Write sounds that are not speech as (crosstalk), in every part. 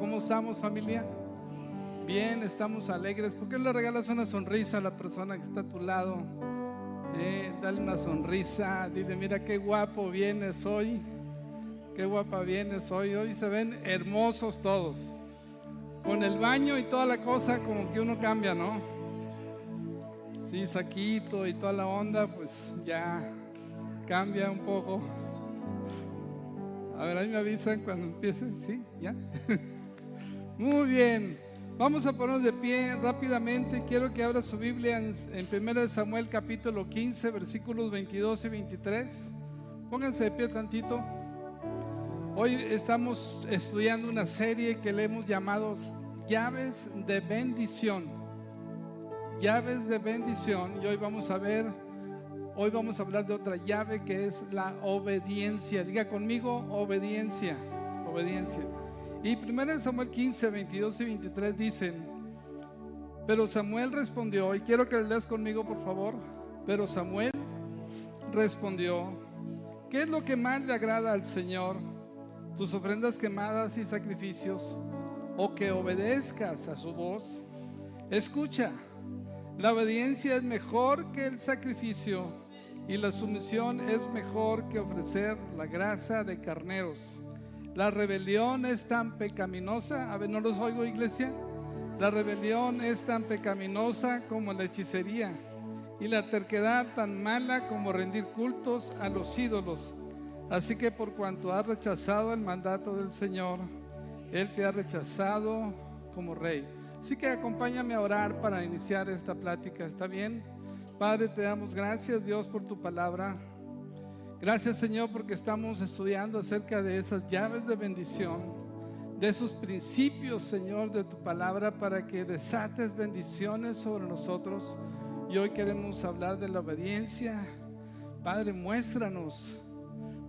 ¿Cómo estamos familia? Bien, estamos alegres. ¿Por qué le regalas una sonrisa a la persona que está a tu lado? Eh, dale una sonrisa, dile, mira qué guapo vienes hoy, qué guapa vienes hoy. Hoy se ven hermosos todos. Con el baño y toda la cosa como que uno cambia, ¿no? Sí, saquito y toda la onda, pues ya cambia un poco. A ver, ahí me avisan cuando empiecen, ¿sí? ¿Ya? (laughs) Muy bien. Vamos a ponernos de pie rápidamente. Quiero que abra su Biblia en, en 1 Samuel capítulo 15, versículos 22 y 23. Pónganse de pie tantito. Hoy estamos estudiando una serie que le hemos llamado Llaves de bendición. Llaves de bendición. Y hoy vamos a ver, hoy vamos a hablar de otra llave que es la obediencia. Diga conmigo, obediencia. Obediencia. Y 1 Samuel 15, 22 y 23 dicen, pero Samuel respondió, y quiero que leas conmigo por favor, pero Samuel respondió, ¿qué es lo que más le agrada al Señor? ¿Tus ofrendas quemadas y sacrificios? ¿O que obedezcas a su voz? Escucha, la obediencia es mejor que el sacrificio y la sumisión es mejor que ofrecer la grasa de carneros. La rebelión es tan pecaminosa, a ver, no los oigo iglesia, la rebelión es tan pecaminosa como la hechicería y la terquedad tan mala como rendir cultos a los ídolos. Así que por cuanto has rechazado el mandato del Señor, Él te ha rechazado como rey. Así que acompáñame a orar para iniciar esta plática, ¿está bien? Padre, te damos gracias Dios por tu palabra. Gracias Señor porque estamos estudiando acerca de esas llaves de bendición, de esos principios Señor de tu palabra para que desates bendiciones sobre nosotros. Y hoy queremos hablar de la obediencia. Padre, muéstranos,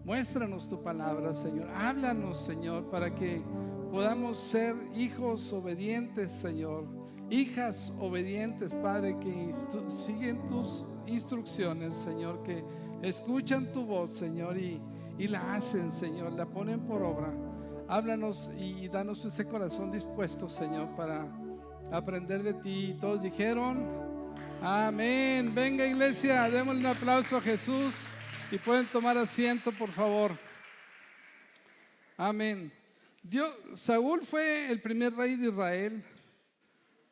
muéstranos tu palabra Señor. Háblanos Señor para que podamos ser hijos obedientes Señor. Hijas obedientes, Padre, que siguen tus instrucciones, Señor, que escuchan tu voz, Señor, y, la hacen, Señor, la ponen por obra. Háblanos y danos ese corazón dispuesto, Señor, para aprender de ti. Todos dijeron, amén. Venga, iglesia, démosle un aplauso a Jesús y pueden tomar asiento, por favor. Amén. Dios, Saúl fue el primer rey de Israel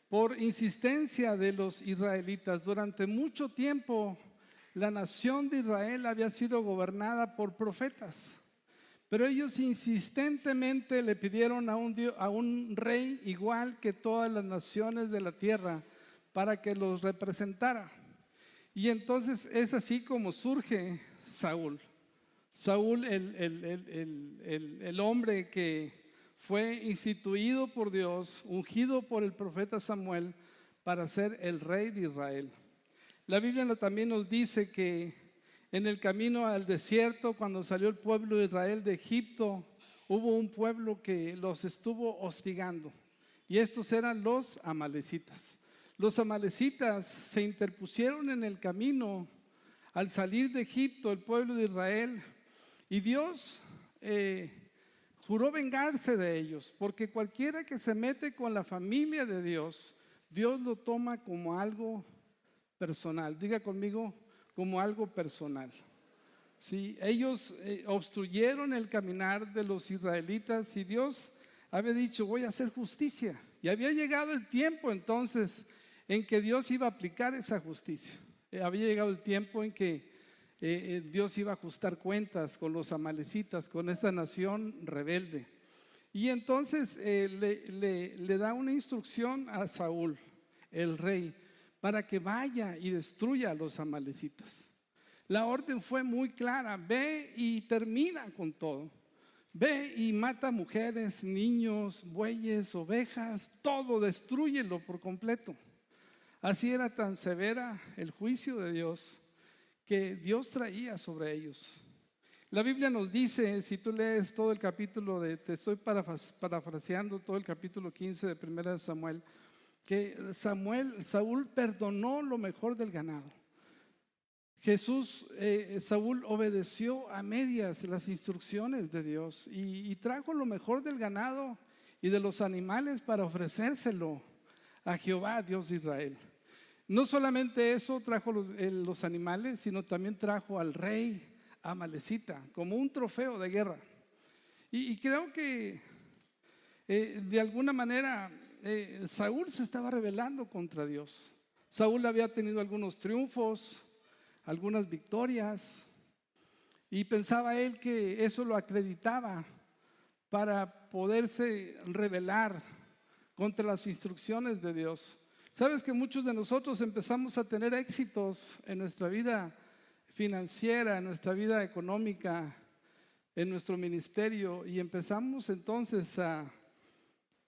por insistencia de los israelitas. Durante mucho tiempo la nación de Israel había sido gobernada por profetas, pero ellos insistentemente le pidieron a un, a un rey igual que todas las naciones de la tierra para que los representara. Y entonces es así como surge Saúl. Saúl, el, hombre que fue instituido por Dios, ungido por el profeta Samuel para ser el rey de Israel. La Biblia también nos dice que en el camino al desierto, cuando salió el pueblo de Israel de Egipto, hubo un pueblo que los estuvo hostigando. Y estos eran los amalecitas. Los amalecitas se interpusieron en el camino al salir de Egipto, el pueblo de Israel, y Dios eh, juró vengarse de ellos, porque cualquiera que se mete con la familia de Dios, Dios lo toma como algo personal. Diga conmigo como algo personal. Sí, ellos eh, obstruyeron el caminar de los israelitas y Dios había dicho, voy a hacer justicia. Y había llegado el tiempo entonces en que Dios iba a aplicar esa justicia. Eh, había llegado el tiempo en que eh, Dios iba a ajustar cuentas con los amalecitas, con esta nación rebelde. Y entonces le, le da una instrucción a Saúl, el rey para que vaya y destruya a los amalecitas. La orden fue muy clara, ve y termina con todo. Ve y mata mujeres, niños, bueyes, ovejas, todo, destruyelo por completo. Así era tan severa el juicio de Dios que Dios traía sobre ellos. La Biblia nos dice, si tú lees todo el capítulo de, te estoy parafraseando todo el capítulo 15 de 1 Samuel, que Samuel, Saúl perdonó lo mejor del ganado. Jesús, eh, Saúl obedeció a medias las instrucciones de Dios y, trajo lo mejor del ganado y de los animales para ofrecérselo a Jehová, Dios de Israel. No solamente eso trajo los, animales, sino también trajo al rey Amalecita como un trofeo de guerra. Y, creo que eh, de alguna manera eh, Saúl se estaba rebelando contra Dios. Saúl había tenido algunos triunfos, algunas victorias, y pensaba él que eso lo acreditaba para poderse rebelar contra las instrucciones de Dios. Sabes que muchos de nosotros empezamos a tener éxitos en nuestra vida financiera, en nuestra vida económica, en nuestro ministerio y empezamos entonces a,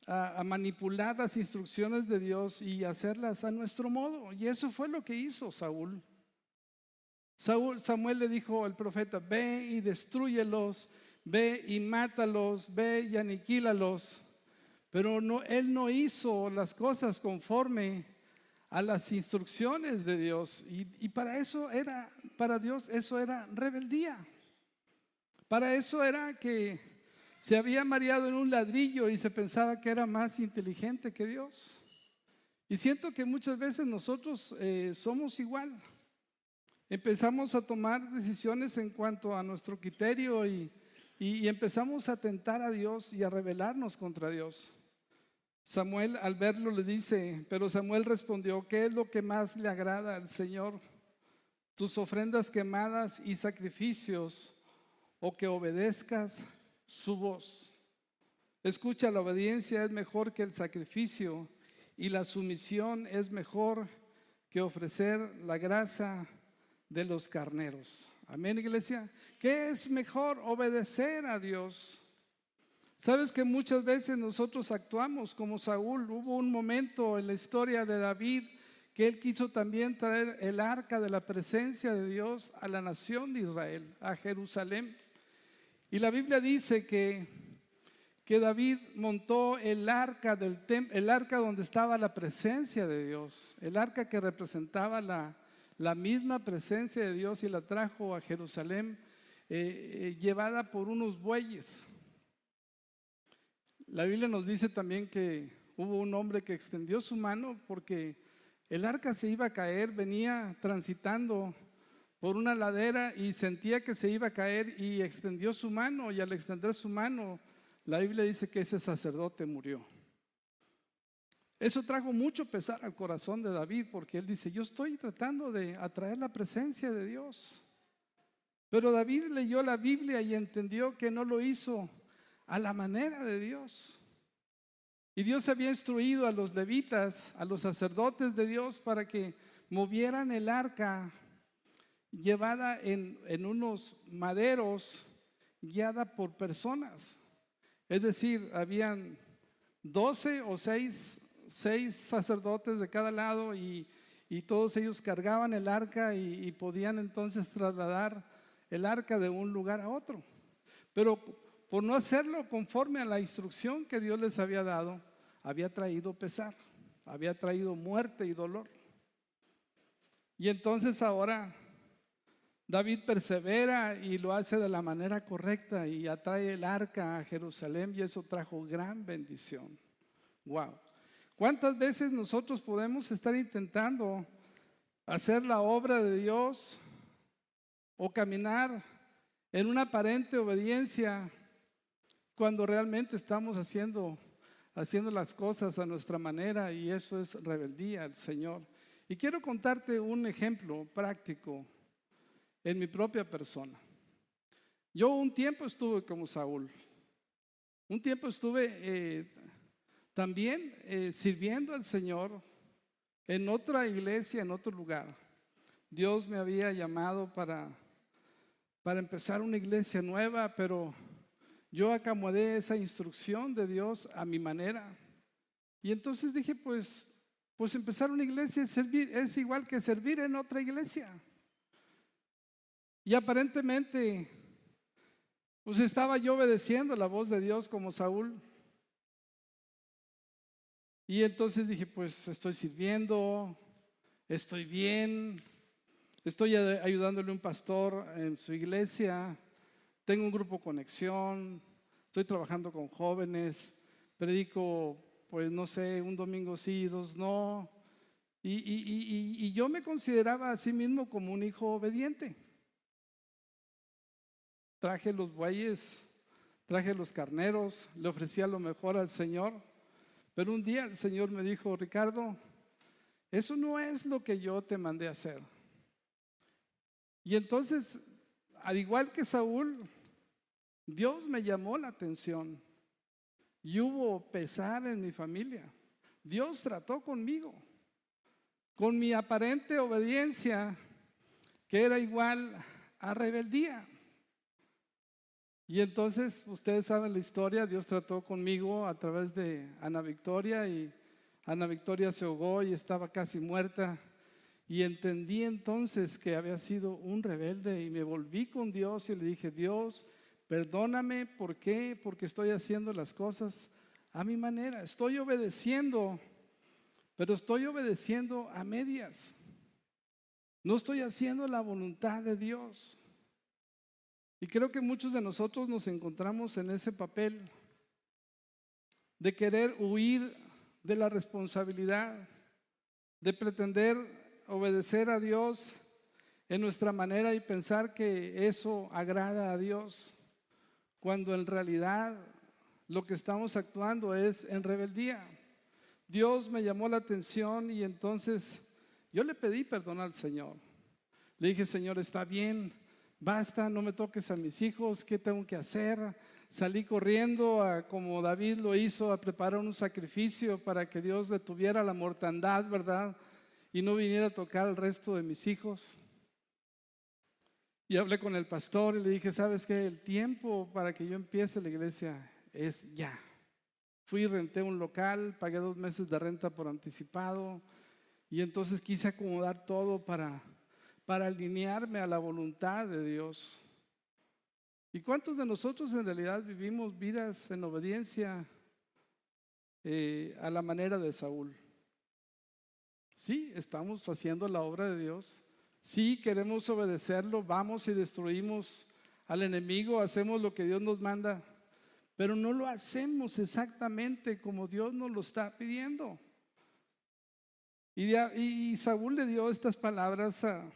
a, manipular las instrucciones de Dios y hacerlas a nuestro modo. Y eso fue lo que hizo Saúl. Saúl, Samuel le dijo al profeta, ve y destruyelos, ve y mátalos, ve y aniquílalos. Pero no, él no hizo las cosas conforme a las instrucciones de Dios. Y, y, para eso era, para Dios, eso era rebeldía. Para eso era que se había mareado en un ladrillo y se pensaba que era más inteligente que Dios. Y siento que muchas veces nosotros eh, somos igual. Empezamos a tomar decisiones en cuanto a nuestro criterio y, y, empezamos a tentar a Dios y a rebelarnos contra Dios. Samuel al verlo le dice, pero Samuel respondió, ¿qué es lo que más le agrada al Señor? Tus ofrendas quemadas y sacrificios o que obedezcas su voz. Escucha, la obediencia es mejor que el sacrificio y la sumisión es mejor que ofrecer la grasa de los carneros. Amén, iglesia. ¿Qué es mejor obedecer a Dios? Sabes que muchas veces nosotros actuamos como Saúl. Hubo un momento en la historia de David que él quiso también traer el arca de la presencia de Dios a la nación de Israel, a Jerusalén. Y la Biblia dice que, que David montó el arca, del el arca donde estaba la presencia de Dios, el arca que representaba la, la misma presencia de Dios y la trajo a Jerusalén eh, eh, llevada por unos bueyes. La Biblia nos dice también que hubo un hombre que extendió su mano porque el arca se iba a caer, venía transitando por una ladera y sentía que se iba a caer y extendió su mano y al extender su mano, la Biblia dice que ese sacerdote murió. Eso trajo mucho pesar al corazón de David porque él dice, yo estoy tratando de atraer la presencia de Dios. Pero David leyó la Biblia y entendió que no lo hizo a la manera de Dios. Y Dios había instruido a los levitas, a los sacerdotes de Dios, para que movieran el arca llevada en, en unos maderos, guiada por personas. Es decir, habían doce o seis seis sacerdotes de cada lado y, todos ellos cargaban el arca y, podían entonces trasladar el arca de un lugar a otro. Pero por no hacerlo conforme a la instrucción que Dios les había dado, había traído pesar, había traído muerte y dolor. Y entonces ahora David persevera y lo hace de la manera correcta y atrae el arca a Jerusalén y eso trajo gran bendición. Wow. ¿Cuántas veces nosotros podemos estar intentando hacer la obra de Dios o caminar en una aparente obediencia cuando realmente estamos haciendo, haciendo las cosas a nuestra manera y eso es rebeldía al Señor? Y quiero contarte un ejemplo práctico en mi propia persona. Yo un tiempo estuve como Saúl. Un tiempo estuve eh, también eh, sirviendo al Señor en otra iglesia, en otro lugar. Dios me había llamado para, para empezar una iglesia nueva, pero yo acomodé esa instrucción de Dios a mi manera. Y entonces dije, pues, pues empezar una iglesia es, servir, es igual que servir en otra iglesia. Y aparentemente, pues estaba yo obedeciendo la voz de Dios como Saúl. Y entonces dije, pues estoy sirviendo, estoy bien, estoy ayudándole a un pastor en su iglesia, tengo un grupo conexión, estoy trabajando con jóvenes, predico, pues no sé, un domingo sí, dos no. Y, y yo me consideraba a sí mismo como un hijo obediente. Traje los bueyes, traje los carneros, le ofrecía lo mejor al Señor. Pero un día el Señor me dijo, Ricardo, eso no es lo que yo te mandé a hacer. Y entonces, al igual que Saúl, Dios me llamó la atención y hubo pesar en mi familia. Dios trató conmigo, con mi aparente obediencia, que era igual a rebeldía. Y entonces, ustedes saben la historia, Dios trató conmigo a través de Ana Victoria y Ana Victoria se ahogó y estaba casi muerta. Y entendí entonces que había sido un rebelde y me volví con Dios y le dije, Dios, perdóname, ¿por qué? Porque estoy haciendo las cosas a mi manera. Estoy obedeciendo, pero estoy obedeciendo a medias. No estoy haciendo la voluntad de Dios. Y creo que muchos de nosotros nos encontramos en ese papel de querer huir de la responsabilidad, de pretender obedecer a Dios en nuestra manera y pensar que eso agrada a Dios, cuando en realidad lo que estamos actuando es en rebeldía. Dios me llamó la atención y entonces yo le pedí perdón al Señor. Le dije, Señor, está bien, basta, no me toques a mis hijos, ¿qué tengo que hacer? Salí corriendo, como David lo hizo, a preparar un sacrificio para que Dios detuviera la mortandad, ¿verdad? Y no viniera a tocar al resto de mis hijos. Y hablé con el pastor y le dije, ¿sabes qué? El tiempo para que yo empiece la iglesia es ya. Fui, renté un local, pagué dos meses de renta por anticipado y entonces quise acomodar todo para, para alinearme a la voluntad de Dios. ¿Y cuántos de nosotros en realidad vivimos vidas en obediencia eh, a la manera de Saúl? Sí, estamos haciendo la obra de Dios. Sí, queremos obedecerlo, vamos y destruimos al enemigo, hacemos lo que Dios nos manda, pero no lo hacemos exactamente como Dios nos lo está pidiendo. Y, y Saúl le dio estas palabras a,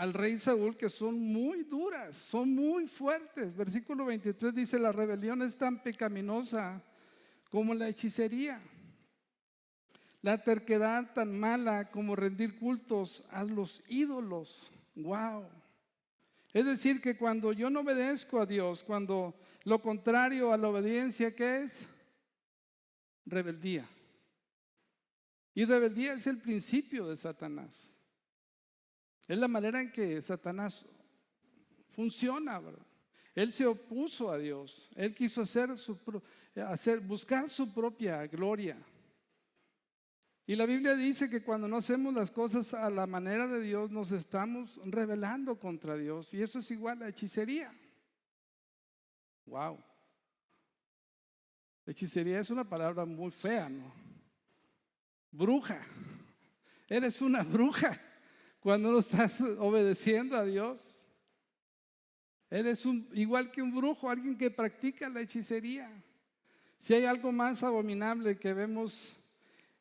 al rey Saúl que son muy duras, son muy fuertes. Versículo 23 dice, la rebelión es tan pecaminosa como la hechicería. La terquedad tan mala como rendir cultos a los ídolos. Wow. Es decir, que cuando yo no obedezco a Dios, cuando lo contrario a la obediencia, ¿qué es? Rebeldía. Y rebeldía es el principio de Satanás. Es la manera en que Satanás funciona, ¿verdad? Él se opuso a Dios. Él quiso hacer, hacer buscar su propia gloria. Y la Biblia dice que cuando no hacemos las cosas a la manera de Dios, nos estamos rebelando contra Dios. Y eso es igual a hechicería. Wow. Hechicería es una palabra muy fea, ¿no? Bruja. Eres una bruja cuando no estás (laughs) obedeciendo a Dios. Eres un, igual que un brujo, alguien que practica la hechicería. Si hay algo más abominable que vemos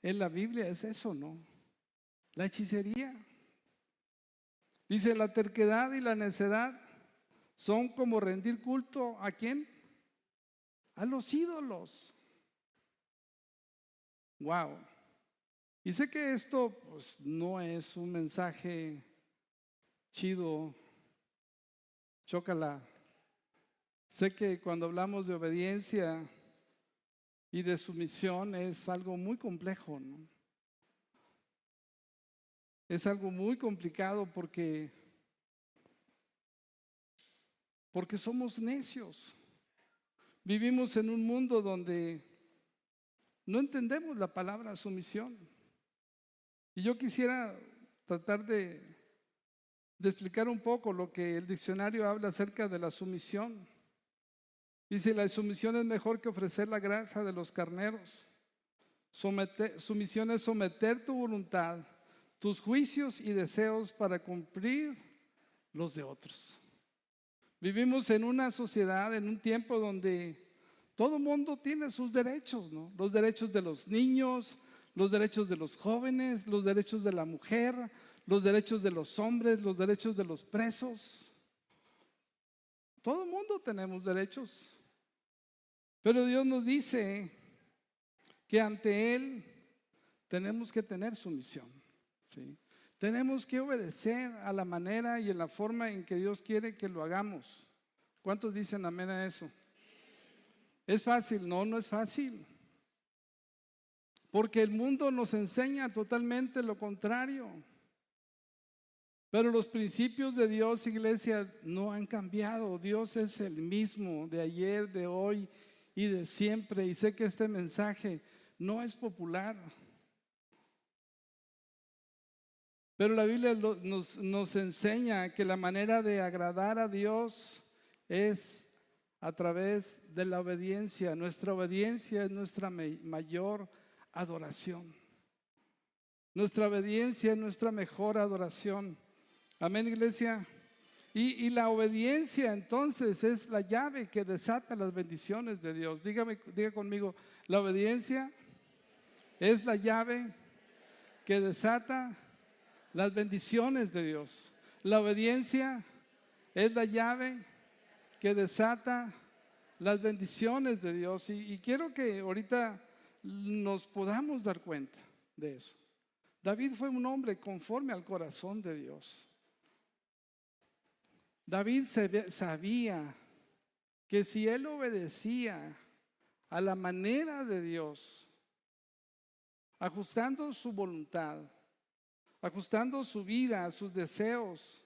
en la Biblia, es eso, ¿no? La hechicería. Dice, la terquedad y la necedad son como rendir culto a quién? A los ídolos. Wow. Y sé que esto pues, no es un mensaje chido, chócala. Sé que cuando hablamos de obediencia y de sumisión es algo muy complejo. Es algo muy complicado porque porque somos necios. Vivimos en un mundo donde no entendemos la palabra sumisión. Y yo quisiera tratar de, explicar un poco lo que el diccionario habla acerca de la sumisión. Dice, la sumisión es mejor que ofrecer la grasa de los carneros. sumisión es someter tu voluntad, tus juicios y deseos para cumplir los de otros. Vivimos en una sociedad, en un tiempo donde Todo mundo tiene sus derechos, ¿no? Los derechos de los niños, los derechos de los jóvenes, los derechos de la mujer, los derechos de los hombres, los derechos de los presos. Todo el mundo tenemos derechos. Pero Dios nos dice que ante Él tenemos que tener sumisión. ¿sí? Tenemos que obedecer a la manera y en la forma en que Dios quiere que lo hagamos. ¿Cuántos dicen amén a eso? ¿Es fácil? No, no es fácil. Porque el mundo nos enseña totalmente lo contrario. Pero los principios de Dios, iglesia, no han cambiado. Dios es el mismo de ayer, de hoy y de siempre. Y sé que este mensaje no es popular. Pero la Biblia nos, nos enseña que la manera de agradar a Dios es a través de la obediencia. Nuestra obediencia es nuestra mayor adoración. Nuestra obediencia es nuestra mejor adoración. Amén, iglesia. Y, y, la obediencia entonces es la llave que desata las bendiciones de Dios. Dígame, diga conmigo, la obediencia es la llave que desata las bendiciones de Dios. La obediencia es la llave que desata las bendiciones de Dios. Y, quiero que ahorita nos podamos dar cuenta de eso. David fue un hombre conforme al corazón de Dios. David sabía que si él obedecía a la manera de Dios, ajustando su voluntad, ajustando su vida, sus deseos,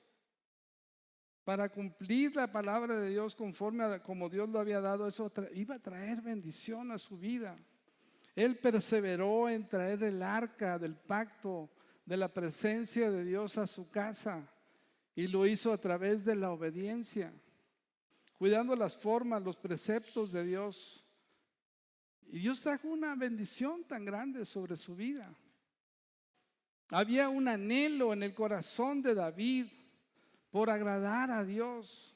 para cumplir la palabra de Dios conforme a como Dios lo había dado, eso iba a traer bendición a su vida. Él perseveró en traer el arca del pacto, de la presencia de Dios a su casa y lo hizo a través de la obediencia, cuidando las formas, los preceptos de Dios. Y Dios trajo una bendición tan grande sobre su vida. Había un anhelo en el corazón de David por agradar a Dios.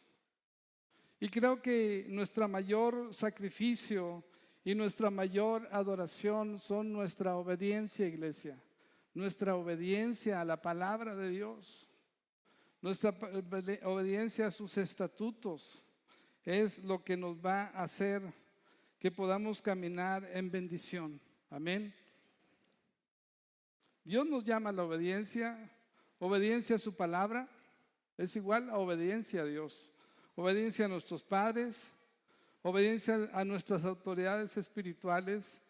Y creo que nuestro mayor sacrificio y nuestra mayor adoración son nuestra obediencia, iglesia. Nuestra obediencia a la palabra de Dios. Nuestra obediencia a sus estatutos es lo que nos va a hacer que podamos caminar en bendición. Amén. Dios nos llama a la obediencia, obediencia a su palabra, es igual a obediencia a Dios, obediencia a nuestros padres, obediencia a nuestras autoridades espirituales,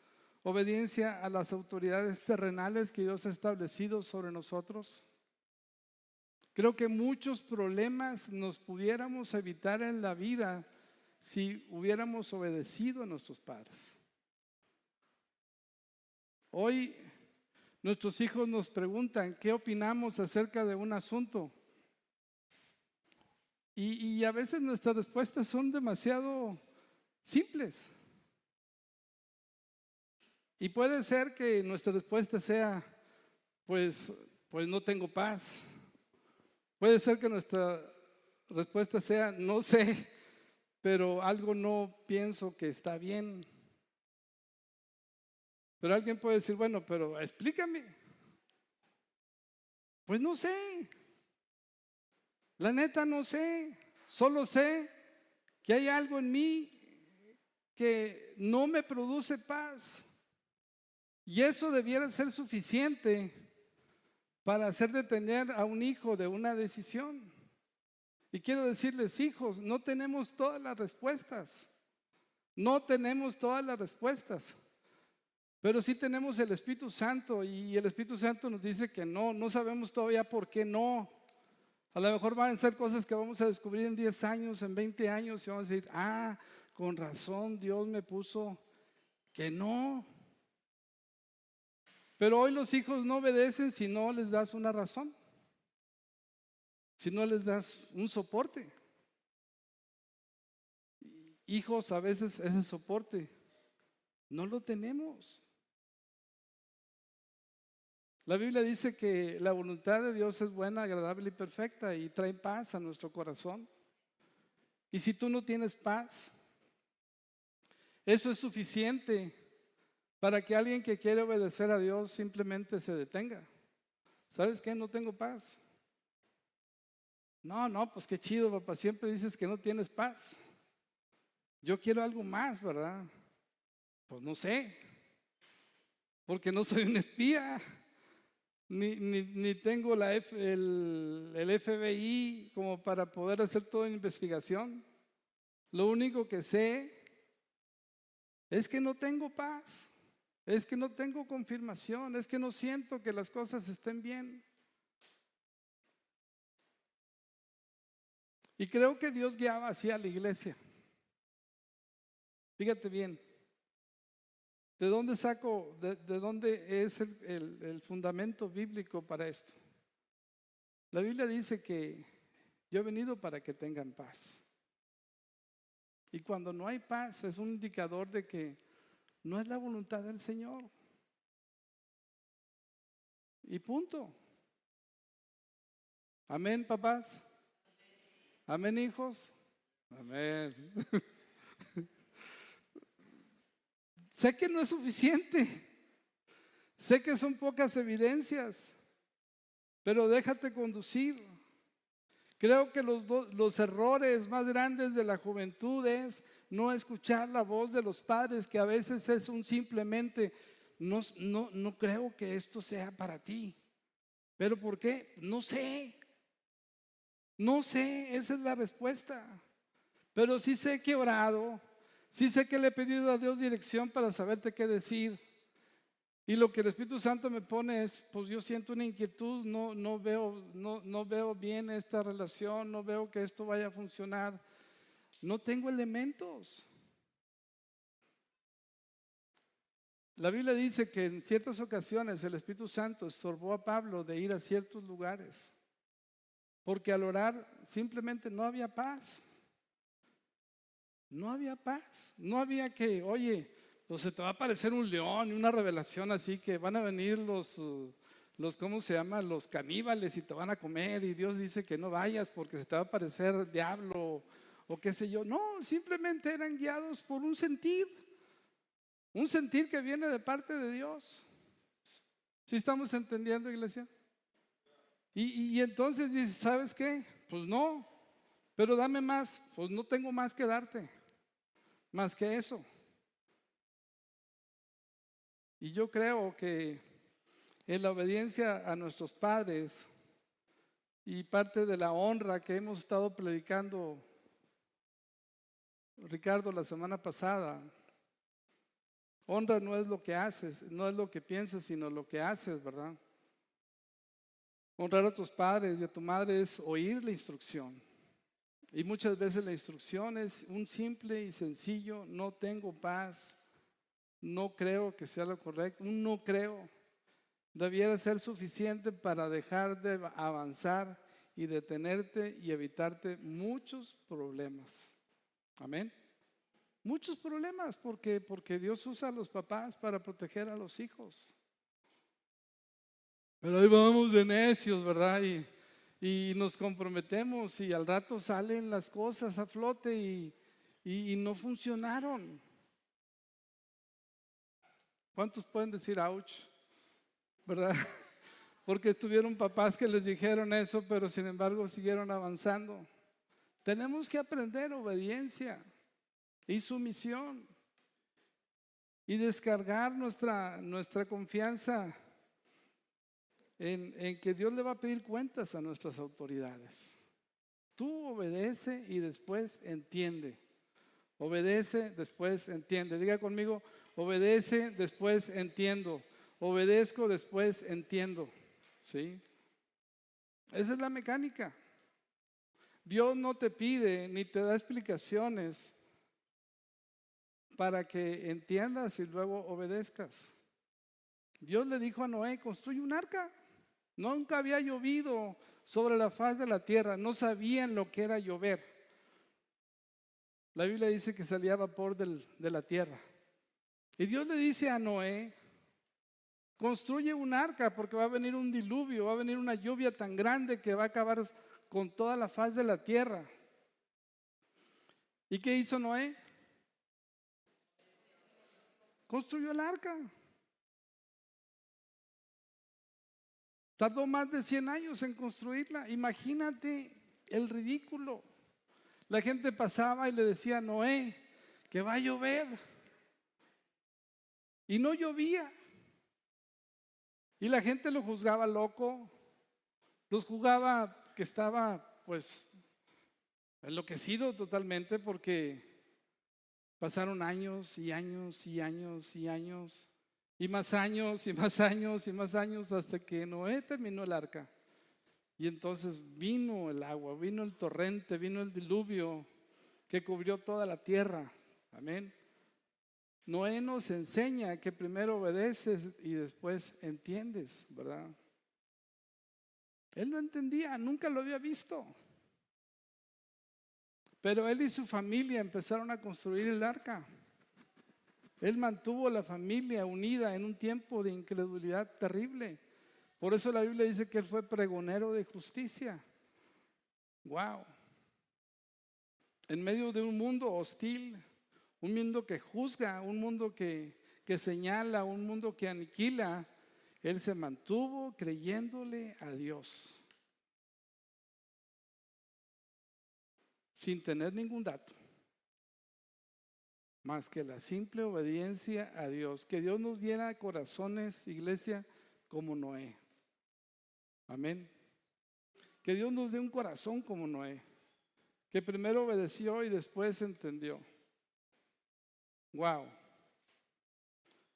obediencia a las autoridades terrenales que Dios ha establecido sobre nosotros. Creo que muchos problemas nos pudiéramos evitar en la vida si hubiéramos obedecido a nuestros padres. Hoy Nuestros hijos nos preguntan qué opinamos acerca de un asunto. Y, a veces nuestras respuestas son demasiado simples. Y puede ser que nuestra respuesta sea, pues, pues no tengo paz. Puede ser que nuestra respuesta sea, no sé, pero algo no pienso que está bien. Pero alguien puede decir, bueno, pero explícame. Pues no sé. La neta no sé. Solo sé que hay algo en mí que no me produce paz. Y eso debiera ser suficiente para hacer detener a un hijo de una decisión. Y quiero decirles, hijos, no tenemos todas las respuestas. No tenemos todas las respuestas. Pero sí tenemos el Espíritu Santo y el Espíritu Santo nos dice que no, no sabemos todavía por qué no. A lo mejor van a ser cosas que vamos a descubrir en 10 años, en 20 años y vamos a decir, ah, con razón Dios me puso que no. Pero hoy los hijos no obedecen si no les das una razón, si no les das un soporte. Hijos, a veces ese soporte no lo tenemos. La Biblia dice que la voluntad de Dios es buena, agradable y perfecta y trae paz a nuestro corazón. Y si tú no tienes paz, Eso es suficiente para que alguien que quiere obedecer a Dios simplemente se detenga. ¿Sabes qué? No tengo paz. No, no, pues qué chido, papá. Siempre dices que no tienes paz. Yo quiero algo más, ¿verdad? Pues no sé. Porque no soy un espía. Ni, ni, tengo el FBI como para poder hacer toda investigación. Lo único que sé es que no tengo paz. Es que no tengo confirmación. Es que no siento que las cosas estén bien. Y creo que Dios guiaba así a la iglesia. Fíjate bien, ¿de dónde saco, de, dónde es el, fundamento bíblico para esto? La Biblia dice que yo he venido para que tengan paz. Y cuando no hay paz es un indicador de que no es la voluntad del Señor. Y punto. Amén, papás. Amén, hijos. Amén. (laughs) sé que no es suficiente. Sé que son pocas evidencias, pero déjate conducir. Creo que los, los errores más grandes de la juventud es no escuchar la voz de los padres, que a veces es un simplemente, no, no, no creo que esto sea para ti. ¿Pero por qué? No sé. No sé, esa es la respuesta. Pero sí sé que he orado, sí sé que le he pedido a Dios dirección para saberte qué decir. Y lo que el Espíritu Santo me pone es, pues yo siento una inquietud, no, no, veo, no, no veo bien esta relación, no veo que esto vaya a funcionar, no tengo elementos. La Biblia dice que en ciertas ocasiones el Espíritu Santo estorbó a Pablo de ir a ciertos lugares. Porque al orar simplemente no había paz. No había paz. No había que, oye, pues se te va a aparecer un león y una revelación así que van a venir los, los, ¿cómo se llama? Los caníbales y te van a comer y Dios dice que no vayas porque se te va a aparecer diablo o qué sé yo. No, simplemente eran guiados por un sentir. Un sentir que viene de parte de Dios. ¿Sí estamos entendiendo, iglesia? Y, entonces dice, ¿sabes qué? Pues no, pero dame más. Pues no tengo más que darte, más que eso. Y yo creo que en la obediencia a nuestros padres y parte de la honra que hemos estado predicando, Ricardo, la semana pasada, honra no es lo que haces, no es lo que piensas, sino lo que haces, ¿verdad? Honrar a tus padres y a tu madre es oír la instrucción. Y muchas veces la instrucción es un simple y sencillo, no tengo paz, no creo que sea lo correcto, un no creo. Debiera ser suficiente para dejar de avanzar y detenerte y evitarte muchos problemas. Amén. Muchos problemas porque, porque Dios usa a los papás para proteger a los hijos. Pero ahí vamos de necios, ¿verdad? Y, nos comprometemos y al rato salen las cosas a flote y, no funcionaron. ¿Cuántos pueden decir ouch? ¿Verdad? (laughs) Porque tuvieron papás que les dijeron eso, pero sin embargo siguieron avanzando. Tenemos que aprender obediencia y sumisión y descargar nuestra, nuestra confianza en, que Dios le va a pedir cuentas a nuestras autoridades. Tú obedece y después entiende. Obedece, después entiende. Diga conmigo, obedece, después entiendo. Obedezco, después entiendo. ¿Sí? Esa es la mecánica. Dios no te pide ni te da explicaciones para que entiendas y luego obedezcas. Dios le dijo a Noé, construye un arca. Nunca había llovido sobre la faz de la tierra, no sabían lo que era llover. La Biblia dice que salía vapor de la tierra. Y Dios le dice a Noé, construye un arca porque va a venir un diluvio, va a venir una lluvia tan grande que va a acabar con toda la faz de la tierra. ¿Y qué hizo Noé? construyó el arca. Tardó más de 100 años en construirla. Imagínate el ridículo. La gente pasaba y le decía Noé que va a llover. Y no llovía. Y la gente lo juzgaba loco, los juzgaba que estaba pues enloquecido totalmente porque pasaron años y años y años y años y más años y más años y más años hasta que Noé terminó el arca. Y entonces vino el agua, vino el torrente, vino el diluvio que cubrió toda la tierra. Amén. Noé nos enseña que primero obedeces y después entiendes, ¿verdad? Él no entendía, nunca lo había visto. Pero él y su familia empezaron a construir el arca. Él mantuvo la familia unida en un tiempo de incredulidad terrible. Por eso la Biblia dice que él fue pregonero de justicia. Wow. En medio de un mundo hostil, un mundo que juzga, un mundo que, que señala, un mundo que aniquila, él se mantuvo creyéndole a Dios. Sin tener ningún dato. Más que la simple obediencia a Dios. Que Dios nos diera corazones, iglesia, como Noé. Amén. Que Dios nos dé un corazón como Noé. Que primero obedeció y después entendió. Wow.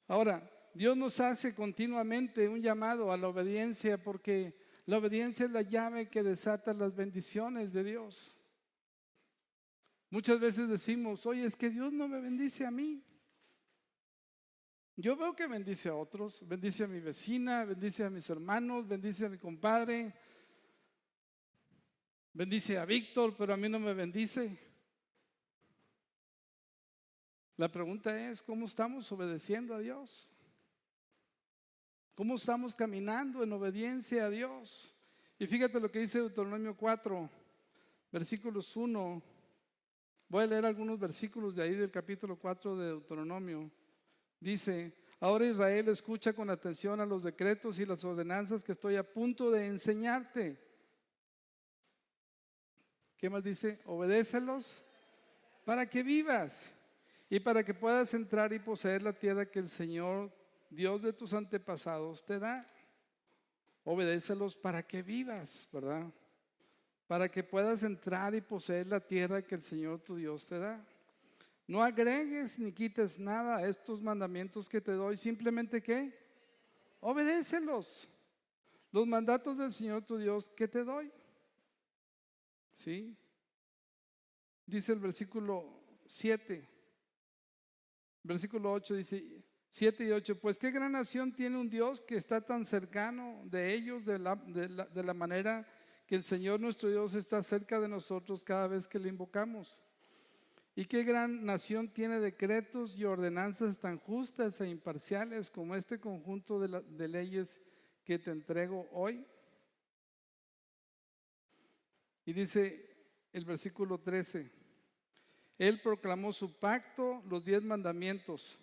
Ahora, Dios nos hace continuamente un llamado a la obediencia porque la obediencia es la llave que desata las bendiciones de Dios. Muchas veces decimos, oye, es que Dios no me bendice a mí. Yo veo que bendice a otros, bendice a mi vecina, bendice a mis hermanos, bendice a mi compadre, bendice a Víctor, pero a mí no me bendice. La pregunta es, ¿cómo estamos obedeciendo a Dios? ¿Cómo estamos caminando en obediencia a Dios? Y fíjate lo que dice Deuteronomio 4, versículos 1. Voy a leer algunos versículos de ahí del capítulo 4 de Deuteronomio. Dice, ahora Israel escucha con atención a los decretos y las ordenanzas que estoy a punto de enseñarte. ¿Qué más dice? Obedécelos para que vivas y para que puedas entrar y poseer la tierra que el Señor, Dios de tus antepasados, te da. Obedécelos para que vivas, ¿verdad? Para que puedas entrar y poseer la tierra que el Señor tu Dios te da. No agregues ni quites nada a estos mandamientos que te doy, simplemente que obedécelos. Los mandatos del Señor tu Dios que te doy. ¿Sí? Dice el versículo 7. Versículo 8 dice, 7 y 8, pues qué gran nación tiene un Dios que está tan cercano de ellos de la, de la, manera que el Señor nuestro Dios está cerca de nosotros cada vez que le invocamos. Y qué gran nación tiene decretos y ordenanzas tan justas e imparciales como este conjunto de leyes que te entrego hoy. Y dice el versículo 13. Él proclamó su pacto, los diez mandamientos,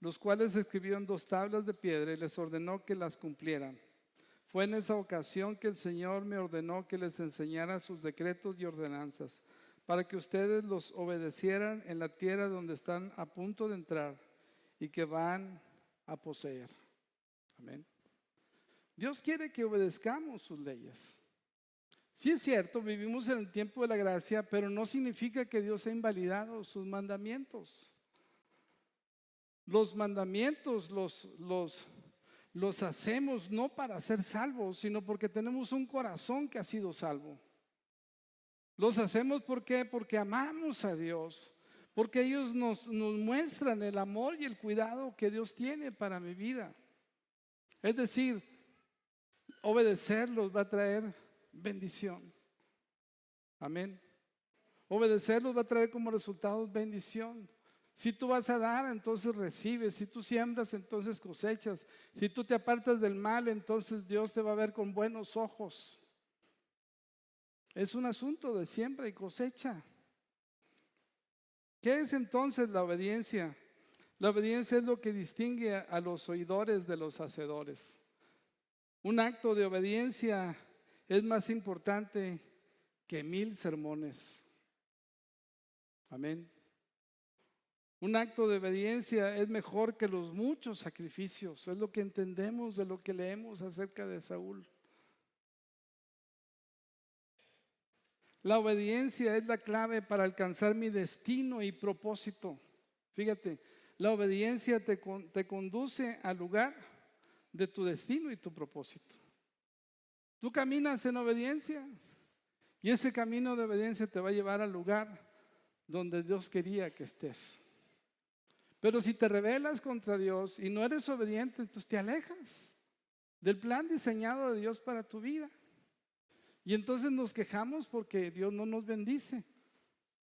los cuales escribió en dos tablas de piedra y les ordenó que las cumplieran. Fue en esa ocasión que el Señor me ordenó que les enseñara sus decretos y ordenanzas, para que ustedes los obedecieran en la tierra donde están a punto de entrar y que van a poseer. Amén. Dios quiere que obedezcamos sus leyes. Sí es cierto, vivimos en el tiempo de la gracia, pero no significa que Dios ha invalidado sus mandamientos. Los mandamientos los, los, los hacemos no para ser salvos, sino porque tenemos un corazón que ha sido salvo. Los hacemos ¿por porque amamos a Dios, porque ellos nos, nos muestran el amor y el cuidado que Dios tiene para mi vida. Es decir, obedecerlos va a traer bendición. Amén. Obedecerlos va a traer como resultado bendición. Si tú vas a dar, entonces recibes. Si tú siembras, entonces cosechas. Si tú te apartas del mal, entonces Dios te va a ver con buenos ojos. Es un asunto de siembra y cosecha. ¿Qué es entonces la obediencia? La obediencia es lo que distingue a los oidores de los hacedores. Un acto de obediencia es más importante que mil sermones. Amén. Un acto de obediencia es mejor que los muchos sacrificios. Es lo que entendemos de lo que leemos acerca de Saúl. La obediencia es la clave para alcanzar mi destino y propósito. Fíjate, la obediencia te, te conduce al lugar de tu destino y tu propósito. Tú caminas en obediencia y ese camino de obediencia te va a llevar al lugar donde Dios quería que estés. Pero si te rebelas contra Dios y no eres obediente, entonces te alejas del plan diseñado de Dios para tu vida. Y entonces nos quejamos porque Dios no nos bendice.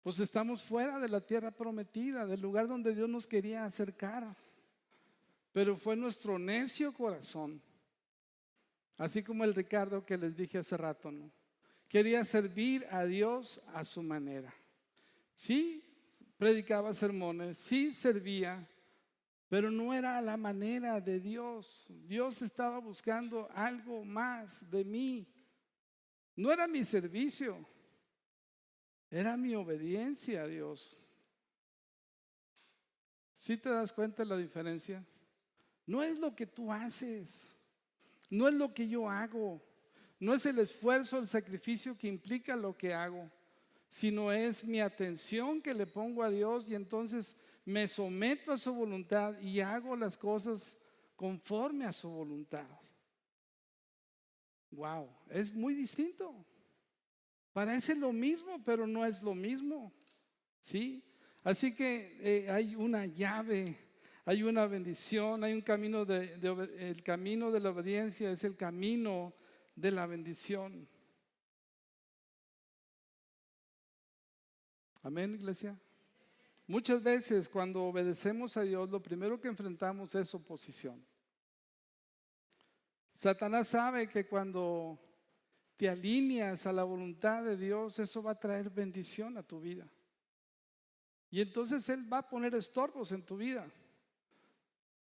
Pues estamos fuera de la tierra prometida, del lugar donde Dios nos quería acercar. Pero fue nuestro necio corazón, así como el Ricardo que les dije hace rato, ¿no? Quería servir a Dios a su manera. Sí, predicaba sermones, sí servía, pero no era la manera de Dios. Dios estaba buscando algo más de mí. No era mi servicio, era mi obediencia a Dios. ¿Sí te das cuenta de la diferencia? No es lo que tú haces, no es lo que yo hago, no es el esfuerzo, el sacrificio que implica lo que hago, sino es mi atención que le pongo a Dios y entonces me someto a su voluntad y hago las cosas conforme a su voluntad. Wow, es muy distinto. Parece lo mismo, pero no es lo mismo. ¿Sí? Así que eh, hay una llave hay una bendición, hay un camino de, el camino de la obediencia es el camino de la bendición. Amén, iglesia. Muchas veces cuando obedecemos a Dios, lo primero que enfrentamos es oposición. Satanás sabe que cuando te alineas a la voluntad de Dios, eso va a traer bendición a tu vida. Y entonces Él va a poner estorbos en tu vida.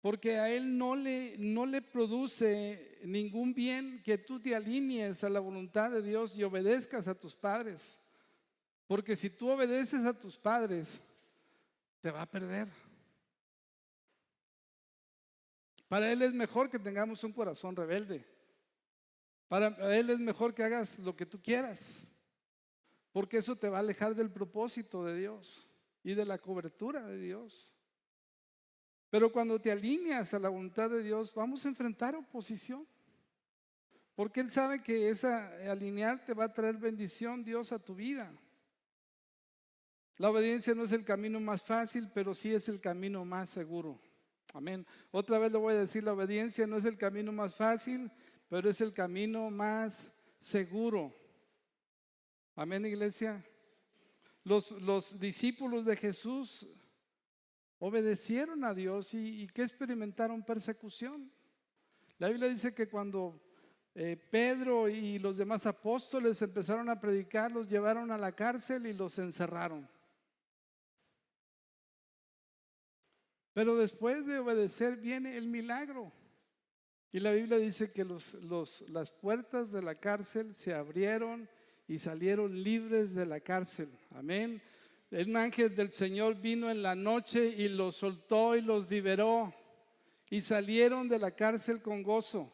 Porque a Él no le, no le produce ningún bien que tú te alinees a la voluntad de Dios y obedezcas a tus padres. Porque si tú obedeces a tus padres, te va a perder. Para Él es mejor que tengamos un corazón rebelde. Para Él es mejor que hagas lo que tú quieras. Porque eso te va a alejar del propósito de Dios y de la cobertura de Dios. Pero cuando te alineas a la voluntad de Dios, vamos a enfrentar oposición. Porque Él sabe que esa alinearte va a traer bendición, Dios, a tu vida. La obediencia no es el camino más fácil, pero sí es el camino más seguro. Amén. Otra vez lo voy a decir, la obediencia no es el camino más fácil, pero es el camino más seguro. Amén, iglesia. Los, los discípulos de Jesús obedecieron a Dios y, que experimentaron persecución. La Biblia dice que cuando eh, Pedro y los demás apóstoles empezaron a predicar, los llevaron a la cárcel y los encerraron. Pero después de obedecer viene el milagro. Y la Biblia dice que las puertas de la cárcel se abrieron y salieron libres de la cárcel. Amén. El ángel del Señor vino en la noche y los soltó y los liberó y salieron de la cárcel con gozo.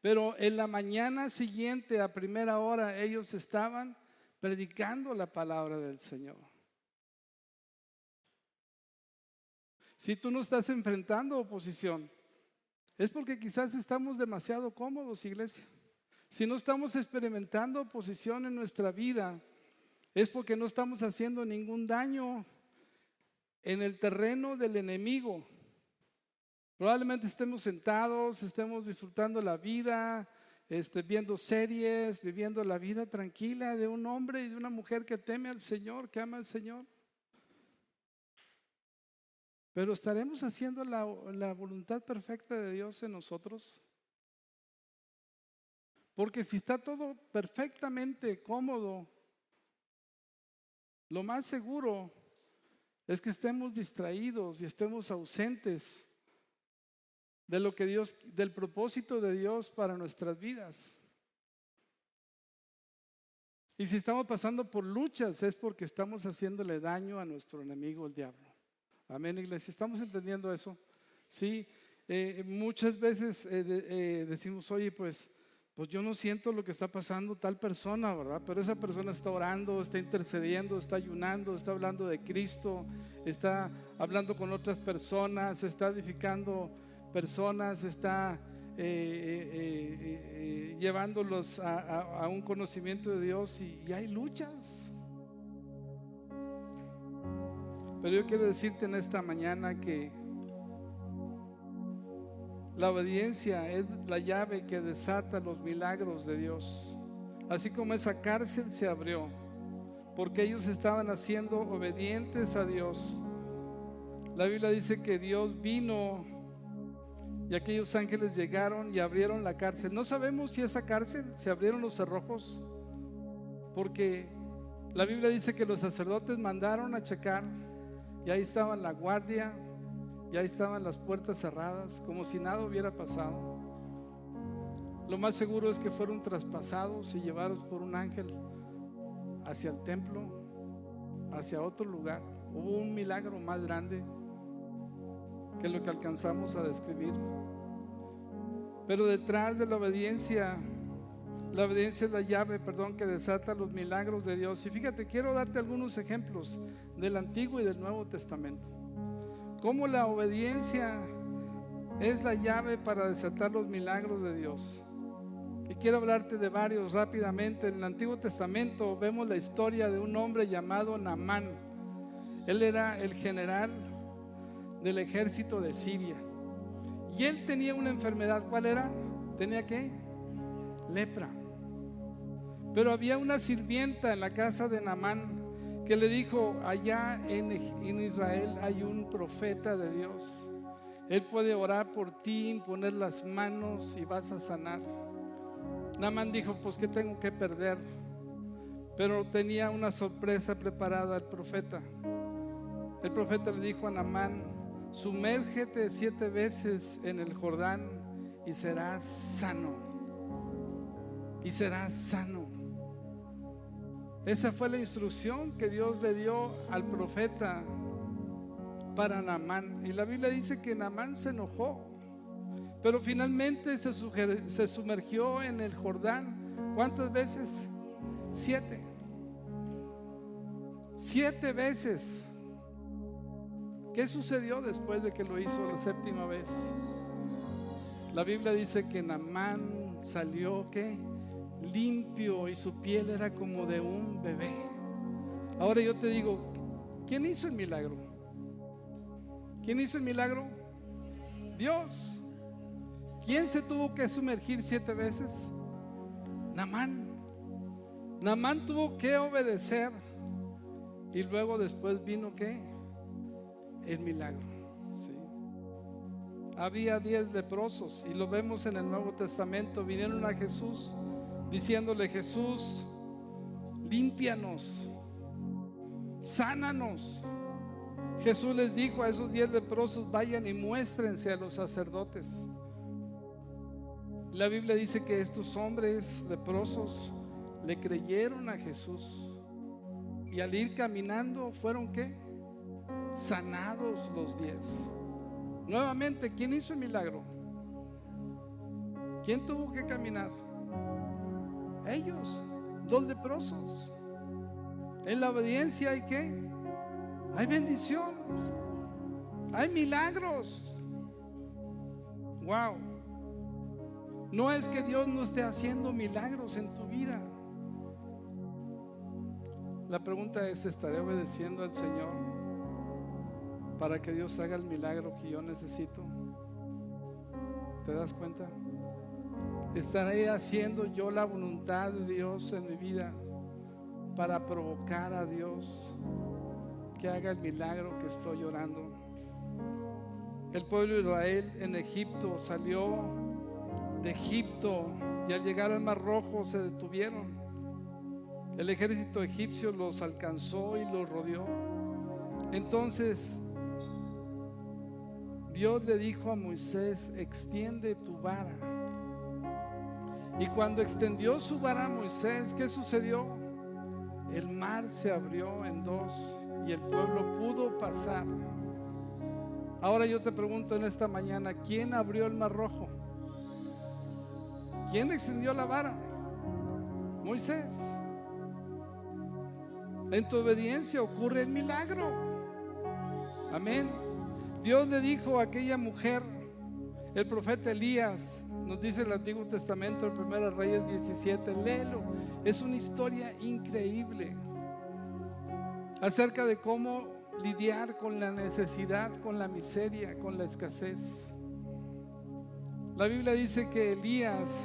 Pero en la mañana siguiente, a primera hora, ellos estaban predicando la palabra del Señor. Si tú no estás enfrentando oposición, es porque quizás estamos demasiado cómodos, iglesia. Si no estamos experimentando oposición en nuestra vida, es porque no estamos haciendo ningún daño en el terreno del enemigo. Probablemente estemos sentados, estemos disfrutando la vida, este, viendo series, viviendo la vida tranquila de un hombre y de una mujer que teme al Señor, que ama al Señor. Pero estaremos haciendo la, la voluntad perfecta de Dios en nosotros. Porque si está todo perfectamente cómodo, lo más seguro es que estemos distraídos y estemos ausentes de lo que Dios, del propósito de Dios para nuestras vidas. Y si estamos pasando por luchas es porque estamos haciéndole daño a nuestro enemigo, el diablo. Amén, iglesia. ¿Estamos entendiendo eso? Sí. Eh, muchas veces eh, eh, decimos, oye, pues, pues yo no siento lo que está pasando tal persona, ¿verdad? Pero esa persona está orando, está intercediendo, está ayunando, está hablando de Cristo, está hablando con otras personas, está edificando personas, está eh, eh, eh, llevándolos a, un conocimiento de Dios y, hay luchas. Pero yo quiero decirte en esta mañana que la obediencia es la llave que desata los milagros de Dios. Así como esa cárcel se abrió, porque ellos estaban haciendo obedientes a Dios. La Biblia dice que Dios vino y aquellos ángeles llegaron y abrieron la cárcel. No sabemos si esa cárcel se abrieron los cerrojos, porque la Biblia dice que los sacerdotes mandaron a checar y ahí estaba la guardia, y ahí estaban las puertas cerradas, como si nada hubiera pasado. Lo más seguro es que fueron traspasados y llevados por un ángel hacia el templo, hacia otro lugar. Hubo un milagro más grande que lo que alcanzamos a describir. Pero detrás de la obediencia, la obediencia es la llave, perdón, que desata los milagros de Dios. Y fíjate, quiero darte algunos ejemplos del Antiguo y del Nuevo Testamento. Cómo la obediencia es la llave para desatar los milagros de Dios. Y quiero hablarte de varios rápidamente. En el Antiguo Testamento vemos la historia de un hombre llamado Naamán. Él era el general del ejército de Siria. Y él tenía una enfermedad, ¿cuál era? ¿Tenía qué? Lepra. Pero había una sirvienta en la casa de Namán que le dijo, allá en, Israel hay un profeta de Dios. Él puede orar por ti, imponer las manos y vas a sanar. Namán dijo, pues ¿qué tengo que perder? Pero tenía una sorpresa preparada el profeta. El profeta le dijo a Namán, sumérgete siete veces en el Jordán y serás sano. Y serás sano. Esa fue la instrucción que Dios le dio al profeta para Naamán. Y la Biblia dice que Naamán se enojó, pero finalmente se, sumergió en el Jordán. ¿Cuántas veces? Siete. Siete veces. ¿Qué sucedió después de que lo hizo la séptima vez? La Biblia dice que Namán salió ¿qué? Limpio y su piel era como de un bebé. Ahora yo te digo, ¿quién hizo el milagro? ¿Quién hizo el milagro? Dios. ¿Quién se tuvo que sumergir siete veces? Namán. Namán tuvo que obedecer y luego después vino qué? el milagro. Había diez leprosos y lo vemos en el Nuevo Testamento. Vinieron a Jesús diciéndole, Jesús, límpianos, sánanos. Jesús les dijo a esos diez leprosos, vayan y muéstrense a los sacerdotes. La Biblia dice que estos hombres leprosos le creyeron a Jesús y al ir caminando fueron qué? sanados los diez. Nuevamente, ¿quién hizo el milagro? ¿Quién tuvo que caminar? Ellos, los leprosos. En la obediencia hay qué? Hay bendición. Hay milagros. Wow. No es que Dios no esté haciendo milagros en tu vida. La pregunta es, ¿estaré obedeciendo al Señor? para que Dios haga el milagro que yo necesito. ¿Te das cuenta? Estaré haciendo yo la voluntad de Dios en mi vida para provocar a Dios que haga el milagro que estoy orando. El pueblo de Israel en Egipto salió de Egipto y al llegar al Mar Rojo se detuvieron. El ejército egipcio los alcanzó y los rodeó. Entonces Dios le dijo a Moisés, extiende tu vara. Y cuando extendió su vara a Moisés, ¿qué sucedió? El mar se abrió en dos y el pueblo pudo pasar. Ahora yo te pregunto en esta mañana, ¿quién abrió el mar rojo? ¿Quién extendió la vara? Moisés. En tu obediencia ocurre el milagro. Amén. Dios le dijo a aquella mujer, el profeta Elías, nos dice el Antiguo Testamento, en 1 Reyes 17, léelo. Es una historia increíble acerca de cómo lidiar con la necesidad, con la miseria, con la escasez. La Biblia dice que Elías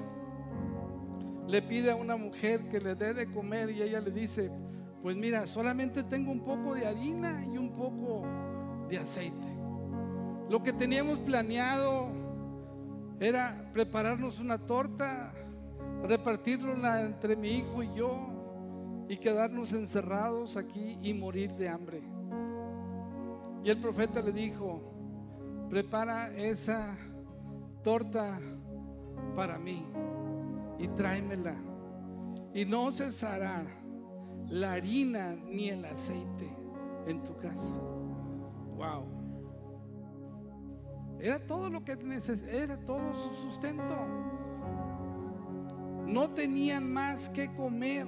le pide a una mujer que le dé de comer y ella le dice, pues mira, solamente tengo un poco de harina y un poco de aceite. Lo que teníamos planeado era prepararnos una torta, repartirla entre mi hijo y yo y quedarnos encerrados aquí y morir de hambre. Y el profeta le dijo, prepara esa torta para mí y tráemela. Y no cesará la harina ni el aceite en tu casa. Wow. Era todo lo que era todo su sustento. No tenían más que comer.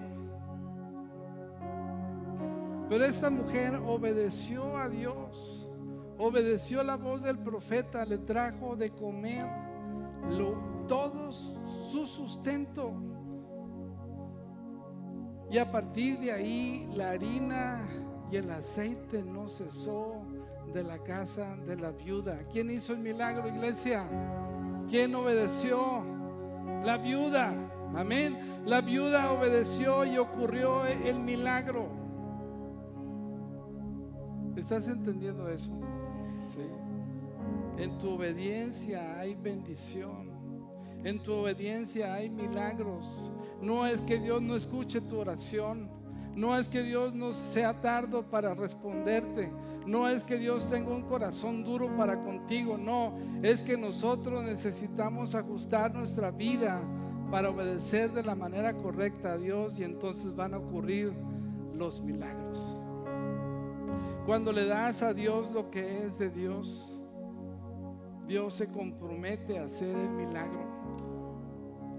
Pero esta mujer obedeció a Dios, obedeció la voz del profeta, le trajo de comer todo su sustento. Y a partir de ahí la harina y el aceite no cesó de la casa de la viuda. ¿Quién hizo el milagro, iglesia? ¿Quién obedeció? La viuda. Amén. La viuda obedeció y ocurrió el milagro. ¿Estás entendiendo eso? Sí. En tu obediencia hay bendición. En tu obediencia hay milagros. No es que Dios no escuche tu oración. No es que Dios no sea tardo para responderte. No es que Dios tenga un corazón duro para contigo. No, es que nosotros necesitamos ajustar nuestra vida para obedecer de la manera correcta a Dios y entonces van a ocurrir los milagros. Cuando le das a Dios lo que es de Dios, Dios se compromete a hacer el milagro.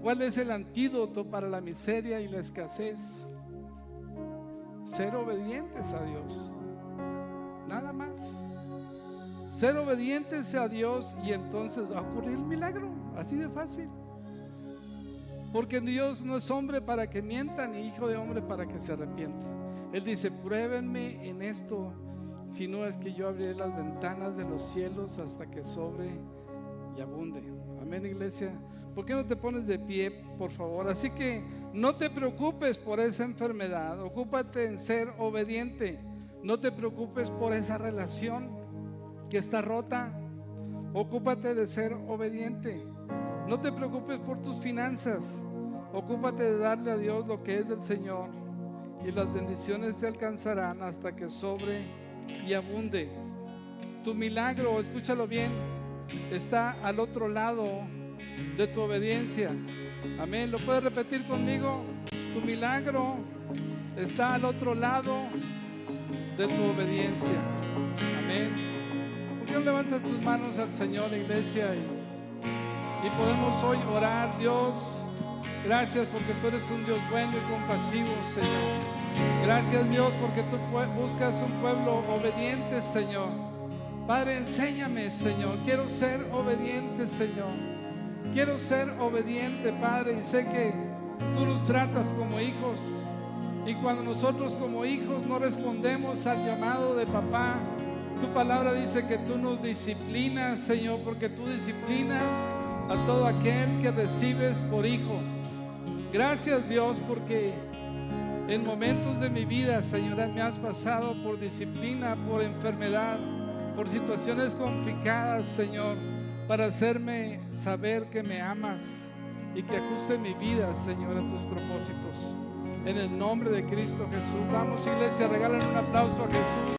¿Cuál es el antídoto para la miseria y la escasez? Ser obedientes a Dios. Nada más. Ser obedientes a Dios y entonces va a ocurrir el milagro. Así de fácil. Porque Dios no es hombre para que mienta, ni hijo de hombre para que se arrepienta. Él dice, pruébenme en esto, si no es que yo abriré las ventanas de los cielos hasta que sobre y abunde. Amén, iglesia. ¿Por qué no te pones de pie, por favor? Así que no te preocupes por esa enfermedad, ocúpate en ser obediente. No te preocupes por esa relación que está rota, ocúpate de ser obediente. No te preocupes por tus finanzas, ocúpate de darle a Dios lo que es del Señor y las bendiciones te alcanzarán hasta que sobre y abunde. Tu milagro, escúchalo bien, está al otro lado de tu obediencia. Amén. ¿Lo puedes repetir conmigo? Tu milagro está al otro lado de tu obediencia. Amén. ¿Por qué levantas tus manos al Señor, iglesia? Y, y podemos hoy orar, Dios. Gracias porque tú eres un Dios bueno y compasivo, Señor. Gracias, Dios, porque tú buscas un pueblo obediente, Señor. Padre, enséñame, Señor. Quiero ser obediente, Señor. Quiero ser obediente, Padre, y sé que tú nos tratas como hijos. Y cuando nosotros como hijos no respondemos al llamado de papá, tu palabra dice que tú nos disciplinas, Señor, porque tú disciplinas a todo aquel que recibes por hijo. Gracias Dios porque en momentos de mi vida, Señora, me has pasado por disciplina, por enfermedad, por situaciones complicadas, Señor para hacerme saber que me amas y que ajuste mi vida, Señor, a tus propósitos. En el nombre de Cristo Jesús. Vamos, iglesia, regalen un aplauso a Jesús.